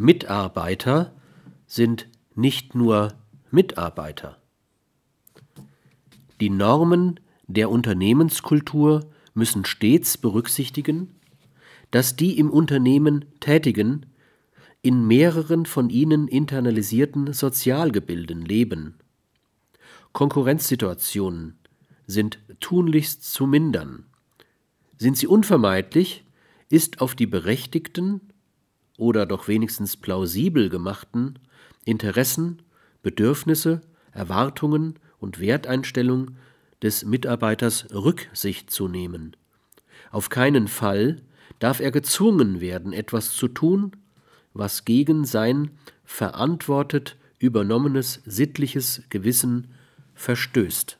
Mitarbeiter sind nicht nur Mitarbeiter. Die Normen der Unternehmenskultur müssen stets berücksichtigen, dass die im Unternehmen Tätigen in mehreren von ihnen internalisierten Sozialgebilden leben. Konkurrenzsituationen sind tunlichst zu mindern. Sind sie unvermeidlich, ist auf die berechtigten oder doch wenigstens plausibel gemachten Interessen, Bedürfnisse, Erwartungen und Werteinstellungen des Mitarbeiters Rücksicht zu nehmen. Auf keinen Fall darf er gezwungen werden, etwas zu tun, was gegen sein verantwortet übernommenes sittliches Gewissen verstößt.